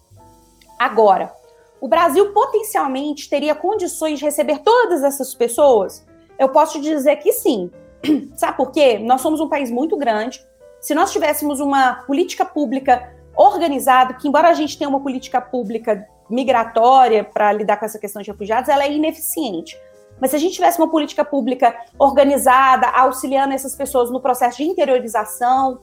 Agora, o Brasil potencialmente teria condições de receber todas essas pessoas? Eu posso dizer que sim, Sabe por quê? Nós somos um país muito grande. Se nós tivéssemos uma política pública organizada, que embora a gente tenha uma política pública migratória para lidar com essa questão de refugiados, ela é ineficiente. Mas se a gente tivesse uma política pública organizada, auxiliando essas pessoas no processo de interiorização,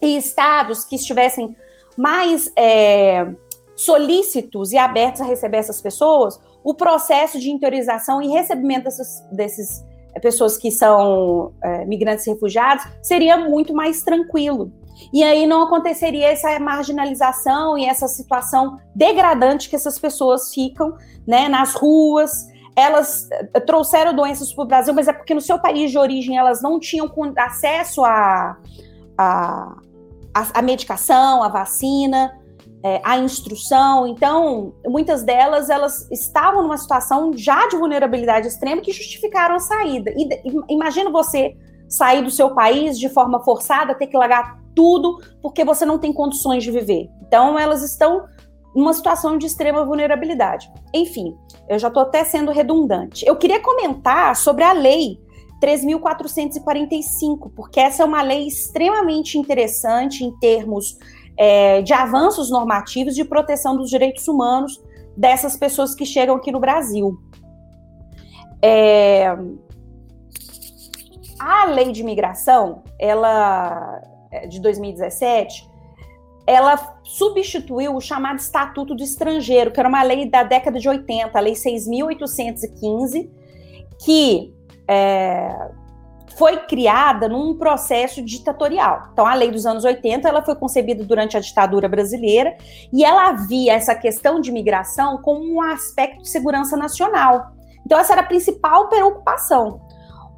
e estados que estivessem mais é, solícitos e abertos a receber essas pessoas, o processo de interiorização e recebimento desses, pessoas que são é, migrantes refugiados, seria muito mais tranquilo. E aí não aconteceria essa marginalização e essa situação degradante que essas pessoas ficam né, nas ruas. Elas é, trouxeram doenças para o Brasil, mas é porque no seu país de origem elas não tinham acesso à a, a, a, medicação, à vacina é, a instrução. Então, muitas delas elas estavam numa situação já de vulnerabilidade extrema que justificaram a saída. E, imagina você sair do seu país de forma forçada, ter que largar tudo porque você não tem condições de viver. Então, elas estão numa situação de extrema vulnerabilidade. Enfim, eu já estou até sendo redundante. Eu queria comentar sobre a lei 3.445, porque essa é uma lei extremamente interessante em termos é, de avanços normativos de proteção dos direitos humanos dessas pessoas que chegam aqui no Brasil. É, a lei de imigração, ela é, de 2017, ela substituiu o chamado Estatuto do Estrangeiro, que era uma lei da década de 80, a Lei 6.815, que é, foi criada num processo ditatorial. Então, a lei dos anos 80 ela foi concebida durante a ditadura brasileira e ela via essa questão de imigração como um aspecto de segurança nacional. Então, essa era a principal preocupação.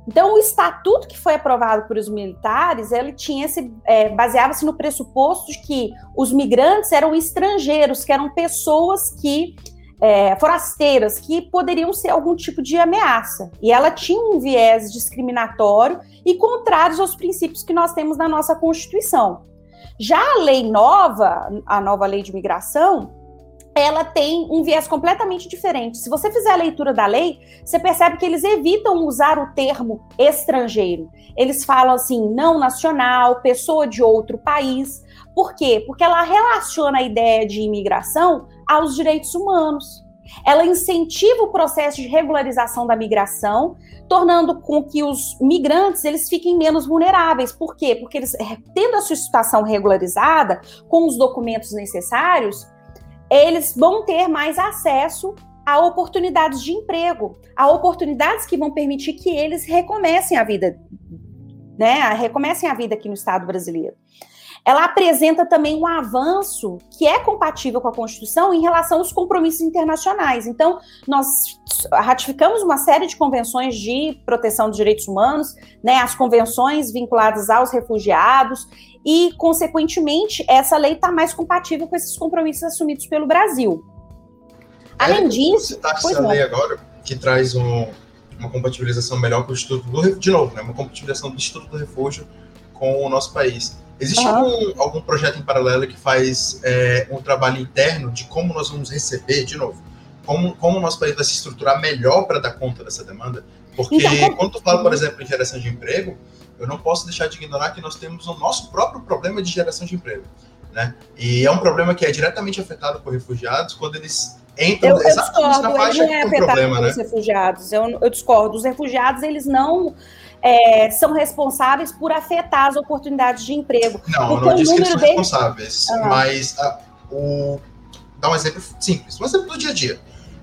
Então, o estatuto que foi aprovado por os militares, ele tinha esse, é, baseava-se no pressuposto de que os migrantes eram estrangeiros, que eram pessoas que é, forasteiras que poderiam ser algum tipo de ameaça. E ela tinha um viés discriminatório e contrários aos princípios que nós temos na nossa Constituição. Já a lei nova, a nova lei de migração, ela tem um viés completamente diferente. Se você fizer a leitura da lei, você percebe que eles evitam usar o termo estrangeiro. Eles falam assim, não nacional, pessoa de outro país. Por quê? Porque ela relaciona a ideia de imigração aos direitos humanos. Ela incentiva o processo de regularização da migração, tornando com que os migrantes eles fiquem menos vulneráveis. Por quê? Porque eles, eh, tendo a sua situação regularizada, com os documentos necessários, eles vão ter mais acesso a oportunidades de emprego, a oportunidades que vão permitir que eles recomecem a vida, né? Recomecem a vida aqui no Estado brasileiro. Ela apresenta também um avanço que é compatível com a Constituição em relação aos compromissos internacionais. Então, nós ratificamos uma série de convenções de proteção dos direitos humanos, né, as convenções vinculadas aos refugiados, e, consequentemente, essa lei está mais compatível com esses compromissos assumidos pelo Brasil. Além é, disso. Você está essa lei agora, que traz um, uma compatibilização melhor com o Instituto do de novo, né, uma compatibilização do Instituto do Refúgio com o nosso país. Existe uhum. algum, algum projeto em paralelo que faz é, um trabalho interno de como nós vamos receber, de novo, como, como o nosso país vai se estruturar melhor para dar conta dessa demanda? Porque então, quando tu fala, por exemplo, em geração de emprego, eu não posso deixar de ignorar que nós temos o nosso próprio problema de geração de emprego. Né? E é um problema que é diretamente afetado por refugiados quando eles entram eu, eu exatamente discordo, na faixa ele não é afetado problema, né? refugiados. Eu, eu discordo. Os refugiados, eles não é, são responsáveis por afetar as oportunidades de emprego. Não, eu não disse que eles são deles... responsáveis, ah. mas a, o... dá um exemplo simples, um exemplo do dia a dia.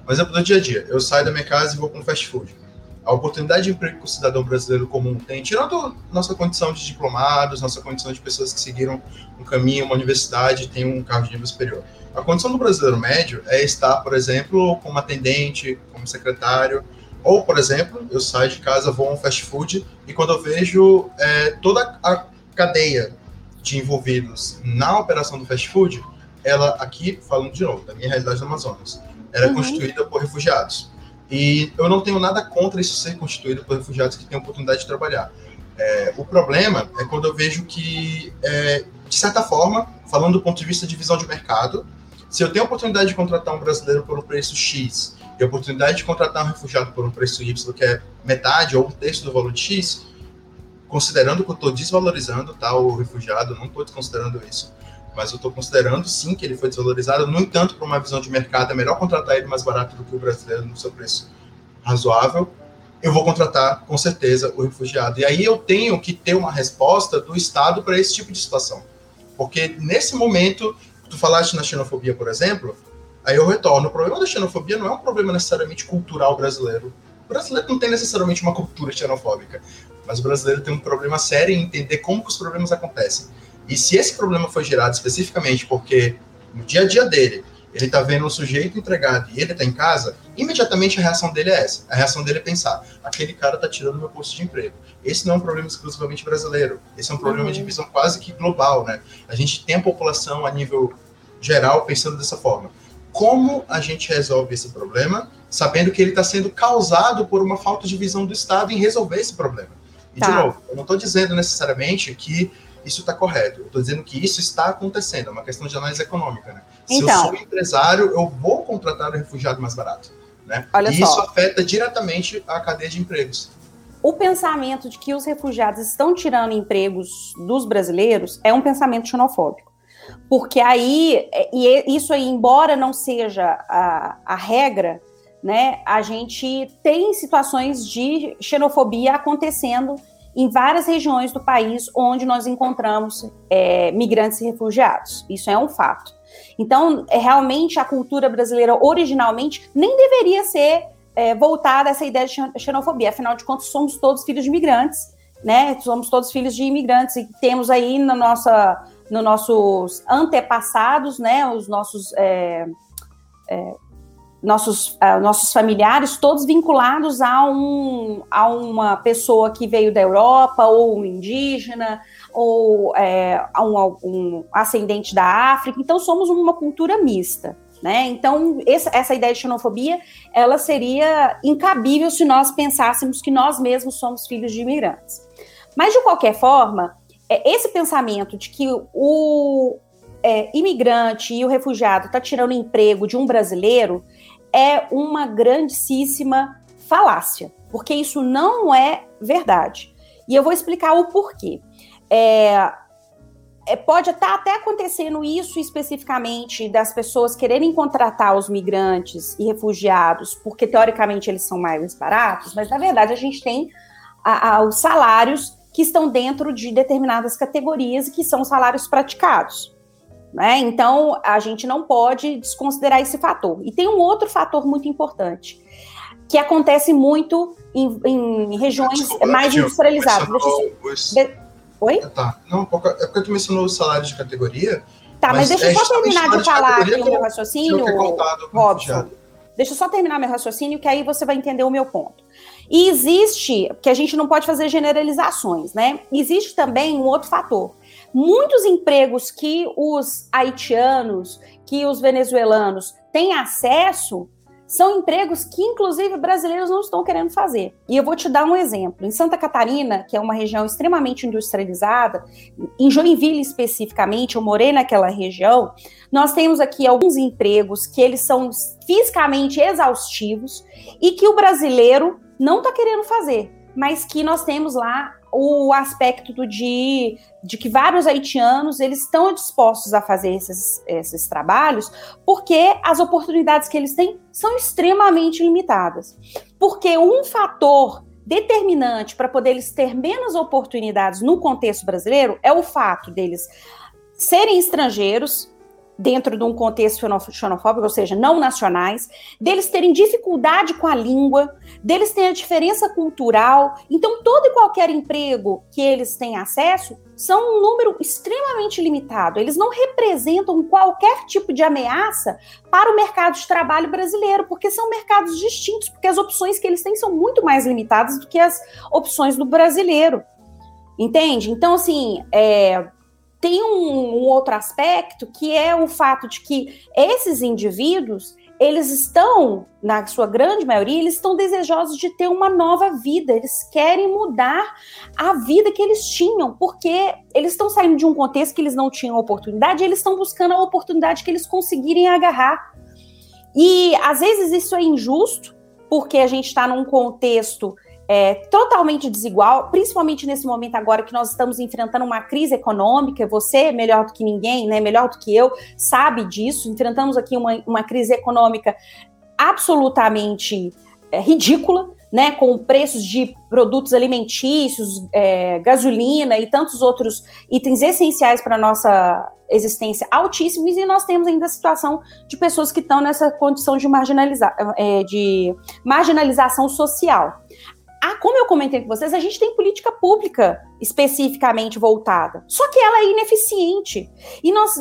Um exemplo do dia a dia. Eu saio da minha casa e vou para um fast food. A oportunidade de emprego que o cidadão brasileiro comum tem, tirando nossa condição de diplomados, nossa condição de pessoas que seguiram um caminho, uma universidade, tem um cargo de nível superior. A condição do brasileiro médio é estar, por exemplo, como atendente, como secretário, ou, por exemplo, eu saio de casa, vou a um fast food e quando eu vejo é, toda a cadeia de envolvidos na operação do fast food, ela aqui, falando de novo, da minha realidade do Amazonas, era uhum. constituída por refugiados. E eu não tenho nada contra isso ser constituído por refugiados que têm oportunidade de trabalhar. É, o problema é quando eu vejo que, é, de certa forma, falando do ponto de vista de visão de mercado, se eu tenho a oportunidade de contratar um brasileiro pelo preço X e a oportunidade de contratar um refugiado por um preço Y, que é metade ou um terço do valor de X, considerando que eu estou desvalorizando tá, o refugiado, não estou desconsiderando isso, mas eu estou considerando sim que ele foi desvalorizado. No entanto, para uma visão de mercado, é melhor contratar ele mais barato do que o brasileiro no seu preço razoável. Eu vou contratar com certeza o refugiado. E aí eu tenho que ter uma resposta do Estado para esse tipo de situação. Porque nesse momento, tu falaste na xenofobia, por exemplo, Aí eu retorno. O problema da xenofobia não é um problema necessariamente cultural brasileiro. O brasileiro não tem necessariamente uma cultura xenofóbica, mas o brasileiro tem um problema sério em entender como que os problemas acontecem. E se esse problema foi gerado especificamente porque no dia a dia dele, ele está vendo um sujeito entregado e ele está em casa, imediatamente a reação dele é essa. A reação dele é pensar: aquele cara está tirando meu posto de emprego. Esse não é um problema exclusivamente brasileiro. Esse é um problema uhum. de visão quase que global, né? A gente tem a população a nível geral pensando dessa forma como a gente resolve esse problema, sabendo que ele está sendo causado por uma falta de visão do Estado em resolver esse problema. E, tá. de novo, eu não estou dizendo necessariamente que isso está correto, eu estou dizendo que isso está acontecendo, é uma questão de análise econômica. Né? Se então, eu sou empresário, eu vou contratar o refugiado mais barato. Né? Olha e só. isso afeta diretamente a cadeia de empregos. O pensamento de que os refugiados estão tirando empregos dos brasileiros é um pensamento xenofóbico. Porque aí, é, e isso aí, embora não seja a, a regra, né, a gente tem situações de xenofobia acontecendo em várias regiões do país onde nós encontramos é, migrantes e refugiados. Isso é um fato. Então, é, realmente, a cultura brasileira, originalmente, nem deveria ser é, voltada a essa ideia de xenofobia. Afinal de contas, somos todos filhos de imigrantes, né? Somos todos filhos de imigrantes e temos aí na nossa nos nossos antepassados, né, os nossos, é, é, nossos, é, nossos familiares, todos vinculados a, um, a uma pessoa que veio da Europa, ou um indígena, ou é, um, um ascendente da África. Então, somos uma cultura mista. Né? Então, essa, essa, ideia de xenofobia, ela seria incabível se nós pensássemos que nós mesmos somos filhos de imigrantes. Mas, de qualquer forma, é, esse pensamento de que o é, imigrante e o refugiado está tirando emprego de um brasileiro é uma grandíssima falácia, porque isso não é verdade. E eu vou explicar o porquê. É, é, pode estar tá até acontecendo isso especificamente das pessoas quererem contratar os migrantes e refugiados, porque teoricamente eles são mais baratos, mas na verdade a gente tem a, a, os salários que estão dentro de determinadas categorias e que são salários praticados. Né? Então, a gente não pode desconsiderar esse fator. E tem um outro fator muito importante, que acontece muito em, em regiões Desculpa, mais industrializadas. Os, Oi? Ah, tá. Não, é porque tu mencionou o salário de categoria. Tá, mas, mas deixa eu é só terminar de falar aqui o meu raciocínio, Robson. Deixa eu só terminar meu raciocínio, que aí você vai entender o meu ponto. E existe, que a gente não pode fazer generalizações, né? Existe também um outro fator. Muitos empregos que os haitianos, que os venezuelanos têm acesso, são empregos que, inclusive, brasileiros não estão querendo fazer. E eu vou te dar um exemplo. Em Santa Catarina, que é uma região extremamente industrializada, em Joinville especificamente, eu morei naquela região, nós temos aqui alguns empregos que eles são fisicamente exaustivos e que o brasileiro não está querendo fazer, mas que nós temos lá o aspecto de, de que vários haitianos eles estão dispostos a fazer esses, esses trabalhos porque as oportunidades que eles têm são extremamente limitadas. Porque um fator determinante para poder eles ter menos oportunidades no contexto brasileiro é o fato deles serem estrangeiros, dentro de um contexto xenofóbico, ou seja, não nacionais, deles terem dificuldade com a língua, deles terem a diferença cultural. Então, todo e qualquer emprego que eles têm acesso são um número extremamente limitado. Eles não representam qualquer tipo de ameaça para o mercado de trabalho brasileiro, porque são mercados distintos, porque as opções que eles têm são muito mais limitadas do que as opções do brasileiro. Entende? Então, assim, é, tem um, um, outro aspecto que é o fato de que esses indivíduos eles estão, na sua grande maioria, eles estão desejosos de ter uma nova vida, eles querem mudar a vida que eles tinham, porque eles estão saindo de um contexto que eles não tinham oportunidade, eles estão buscando a oportunidade que eles conseguirem agarrar. E às vezes isso é injusto, porque a gente está num contexto é, totalmente desigual, principalmente nesse momento agora que nós estamos enfrentando uma crise econômica. Você, melhor do que ninguém, né, melhor do que eu, sabe disso. Enfrentamos aqui uma, uma crise econômica absolutamente é, ridícula, né, com preços de produtos alimentícios, é, gasolina e tantos outros itens essenciais para a nossa existência altíssimos, e nós temos ainda a situação de pessoas que estão nessa condição de, marginaliza é, de marginalização social. Ah, como eu comentei com vocês, a gente tem política pública especificamente voltada. Só que ela é ineficiente. E, nós,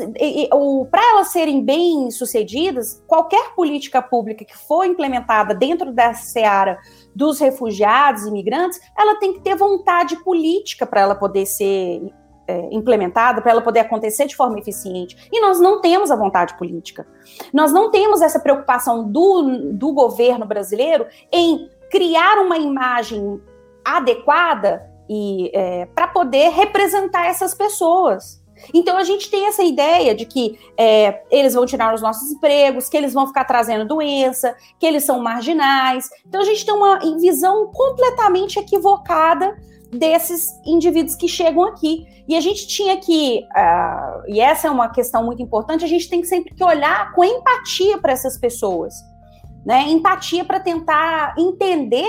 para elas serem bem sucedidas, qualquer política pública que for implementada dentro da seara dos refugiados, imigrantes, ela tem que ter vontade política para ela poder ser é, implementada, para ela poder acontecer de forma eficiente. E nós não temos a vontade política. Nós não temos essa preocupação do, do governo brasileiro em criar uma imagem adequada e é, para poder representar essas pessoas. Então a gente tem essa ideia de que é, eles vão tirar os nossos empregos, que eles vão ficar trazendo doença, que eles são marginais. Então a gente tem uma visão completamente equivocada desses indivíduos que chegam aqui. E a gente tinha que, uh, e essa é uma questão muito importante, a gente tem sempre que olhar com empatia para essas pessoas né? Empatia para tentar entender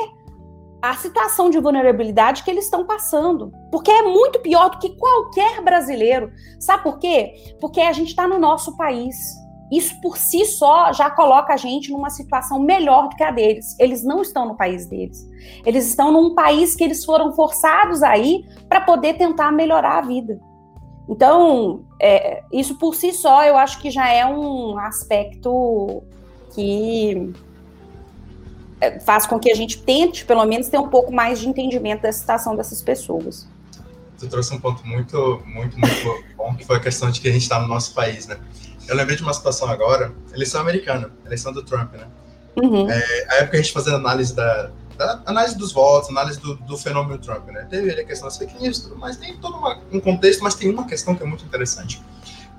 a situação de vulnerabilidade que eles estão passando. Porque é muito pior do que qualquer brasileiro. Sabe por quê? Porque a gente está no nosso país. Isso por si só já coloca a gente numa situação melhor do que a deles. Eles não estão no país deles. Eles estão num país que eles foram forçados aí para poder tentar melhorar a vida. Então, é, isso por si só eu acho que já é um aspecto que faz com que a gente tente, pelo menos, ter um pouco mais de entendimento da situação dessas pessoas. Tu trouxe um ponto muito, muito, muito bom, que foi a questão de que a gente está no nosso país, né? Eu lembrei de uma situação agora, eleição americana, eleição do Trump, né? Uhum. É, a época a gente fazendo análise da, da, análise dos votos, análise do, do fenômeno Trump, né? Teve a questão das fake news, mas tem todo uma, um contexto, mas tem uma questão que é muito interessante,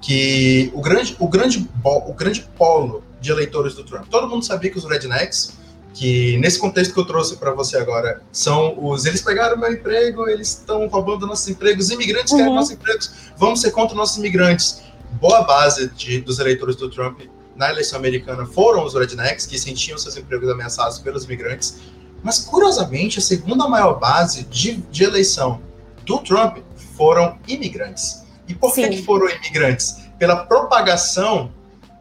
que o grande, o grande, o grande polo de eleitores do Trump, todo mundo sabia que os rednecks que nesse contexto que eu trouxe para você agora são os eles pegaram meu emprego, eles estão roubando nossos empregos, imigrantes uhum. querem nossos empregos, vamos ser contra nossos imigrantes. Boa base de, dos eleitores do Trump na eleição americana foram os rednecks que sentiam seus empregos ameaçados pelos imigrantes, mas curiosamente a segunda maior base de, de eleição do Trump foram imigrantes. E por que, que foram imigrantes? Pela propagação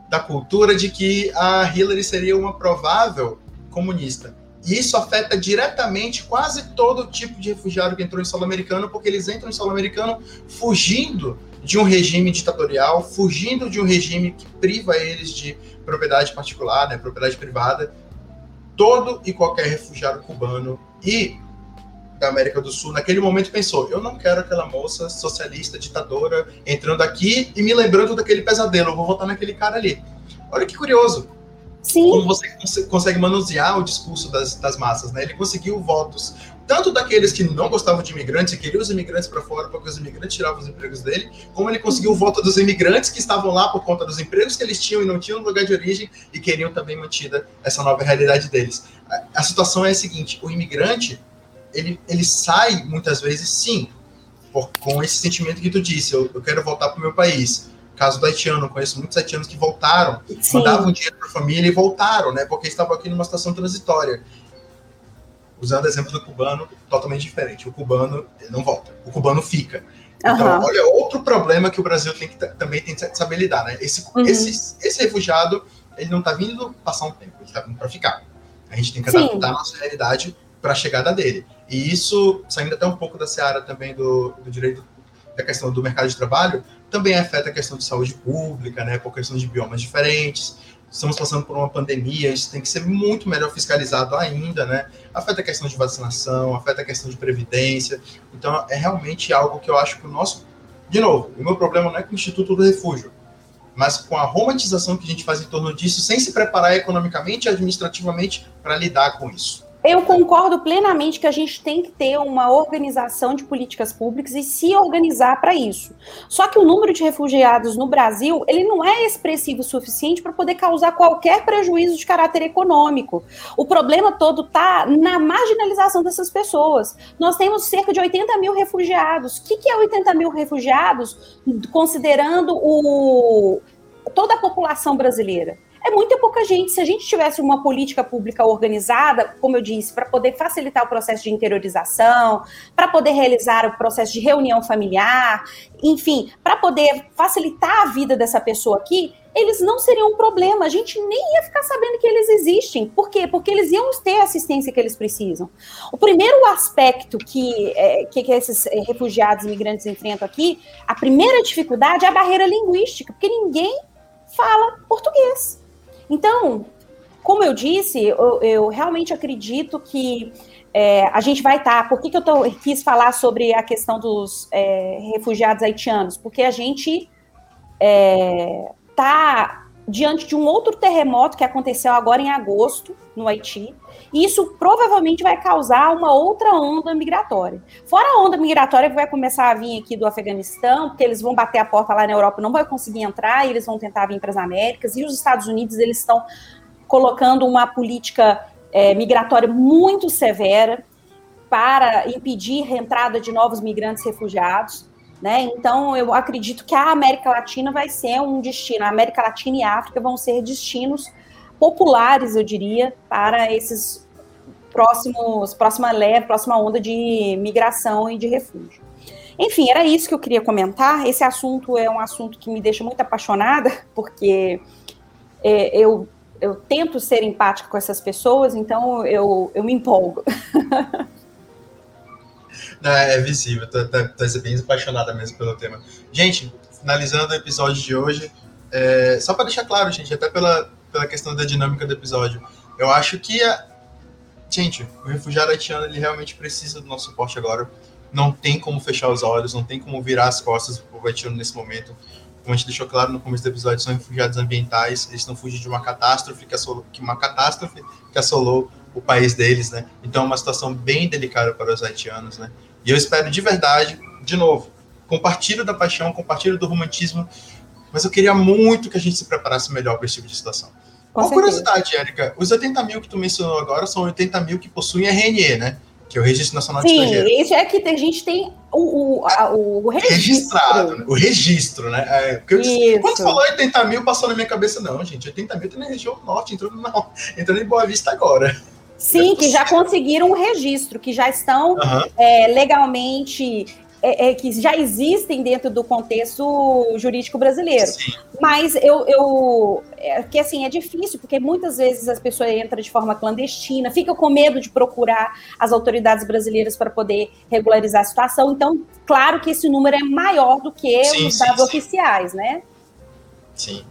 da cultura de que a Hillary seria uma provável comunista. E isso afeta diretamente quase todo tipo de refugiado que entrou em solo americano, porque eles entram em solo americano fugindo de um regime ditatorial, fugindo de um regime que priva eles de propriedade particular, né, propriedade privada. Todo e qualquer refugiado cubano e da América do Sul, naquele momento pensou: eu não quero aquela moça socialista, ditadora, entrando aqui e me lembrando daquele pesadelo, eu vou votar naquele cara ali. Olha que curioso. Sim. Como você consegue manusear o discurso das, das massas, né? Ele conseguiu votos tanto daqueles que não gostavam de imigrantes e queriam os imigrantes para fora porque os imigrantes tiravam os empregos dele, como ele conseguiu o voto dos imigrantes que estavam lá por conta dos empregos que eles tinham e não tinham no lugar de origem e queriam também mantida essa nova realidade deles. A, a situação é a seguinte: o imigrante ele, ele sai muitas vezes, sim, por, com esse sentimento que tu disse, eu, eu quero voltar para o meu país. Caso do haitiano, conheço muitos haitianos que voltaram, sim. mandavam dinheiro para a família e voltaram, né? Porque estavam aqui numa situação transitória. Usando o exemplo do cubano, totalmente diferente. O cubano não volta, o cubano fica. Então, uhum. olha, outro problema que o Brasil tem que também tem que saber lidar, né? Esse, uhum. esse, esse refugiado, ele não está vindo passar um tempo, ele está vindo para ficar. A gente tem que adaptar a nossa realidade para a chegada dele. E isso, saindo até um pouco da seara também do, do direito da questão do mercado de trabalho, também afeta a questão de saúde pública, né, por questão de biomas diferentes. Estamos passando por uma pandemia, isso tem que ser muito melhor fiscalizado ainda, né? Afeta a questão de vacinação, afeta a questão de previdência. Então, é realmente algo que eu acho que o nosso. De novo, o meu problema não é com o Instituto do Refúgio, mas com a romantização que a gente faz em torno disso, sem se preparar economicamente e administrativamente para lidar com isso. Eu concordo plenamente que a gente tem que ter uma organização de políticas públicas e se organizar para isso. Só que o número de refugiados no Brasil, ele não é expressivo o suficiente para poder causar qualquer prejuízo de caráter econômico. O problema todo está na marginalização dessas pessoas. Nós temos cerca de 80 mil refugiados. O que, que é 80 mil refugiados, considerando o, toda a população brasileira? É muita pouca gente. Se a gente tivesse uma política pública organizada, como eu disse, para poder facilitar o processo de interiorização, para poder realizar o processo de reunião familiar, enfim, para poder facilitar a vida dessa pessoa aqui, eles não seriam um problema. A gente nem ia ficar sabendo que eles existem. Por quê? Porque eles iam ter a assistência que eles precisam. O primeiro aspecto que, é, que, que esses é, refugiados imigrantes enfrentam aqui, a primeira dificuldade é a barreira linguística, porque ninguém fala português. Então, como eu disse, eu, eu realmente acredito que é, a gente vai estar. Tá, por que, que eu tô, quis falar sobre a questão dos é, refugiados haitianos? Porque a gente está é, diante de um outro terremoto que aconteceu agora em agosto, no Haiti, isso provavelmente vai causar uma outra onda migratória. Fora a onda migratória que vai começar a vir aqui do Afeganistão, porque eles vão bater a porta lá na Europa, não vai conseguir entrar, e eles vão tentar vir para as Américas, e os Estados Unidos eles estão colocando uma política é, migratória muito severa para impedir a entrada de novos migrantes refugiados. Né? Então, eu acredito que a América Latina vai ser um destino, a América Latina e a África vão ser destinos populares, eu diria, para esses próximos, próxima leve, próxima onda de migração e de refúgio. Enfim, era isso que eu queria comentar. Esse assunto é um assunto que me deixa muito apaixonada, porque é, eu, eu tento ser empática com essas pessoas, então eu, eu me empolgo. Não, é visível, tá, tá, tá bem apaixonada mesmo pelo tema. Gente, finalizando o episódio de hoje, é, só para deixar claro, gente, até pela, pela questão da dinâmica do episódio, eu acho que, a, gente, o refugiado haitiano, ele realmente precisa do nosso suporte agora. Não tem como fechar os olhos, não tem como virar as costas para o haitiano nesse momento. Como a gente deixou claro no começo do episódio, são refugiados ambientais, eles estão fugindo de uma catástrofe que assolou, que uma catástrofe que assolou o país deles, né? Então é uma situação bem delicada para os haitianos, né? E eu espero de verdade, de novo, compartilho da paixão, compartilho do romantismo, mas eu queria muito que a gente se preparasse melhor para esse tipo de situação. Com Uma curiosidade, Érica, os 80 mil que tu mencionou agora são 80 mil que possuem RNE, né? Que é o Registro Nacional Sim, de Estrangeiros. Sim, isso é que a gente tem o, o, a, o registro. Registrado, né? o registro, né? É, porque disse, quando falou 80 mil, passou na minha cabeça, não, gente, 80 mil tem na região norte, entrando, na, entrando em Boa Vista agora. Sim, que já conseguiram um registro, que já estão uhum. é, legalmente é, é, que já existem dentro do contexto jurídico brasileiro. Sim. Mas eu, eu é, que assim é difícil porque muitas vezes as pessoas entram de forma clandestina, ficam com medo de procurar as autoridades brasileiras para poder regularizar a situação. Então, claro que esse número é maior do que sim, os dados sim, oficiais, né? Sim.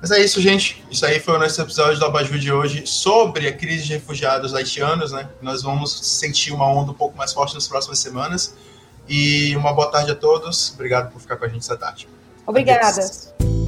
Mas é isso, gente. Isso aí foi o nosso episódio do Abajur de hoje sobre a crise de refugiados haitianos, né? Nós vamos sentir uma onda um pouco mais forte nas próximas semanas. E uma boa tarde a todos. Obrigado por ficar com a gente essa tarde. Obrigada. Adeus.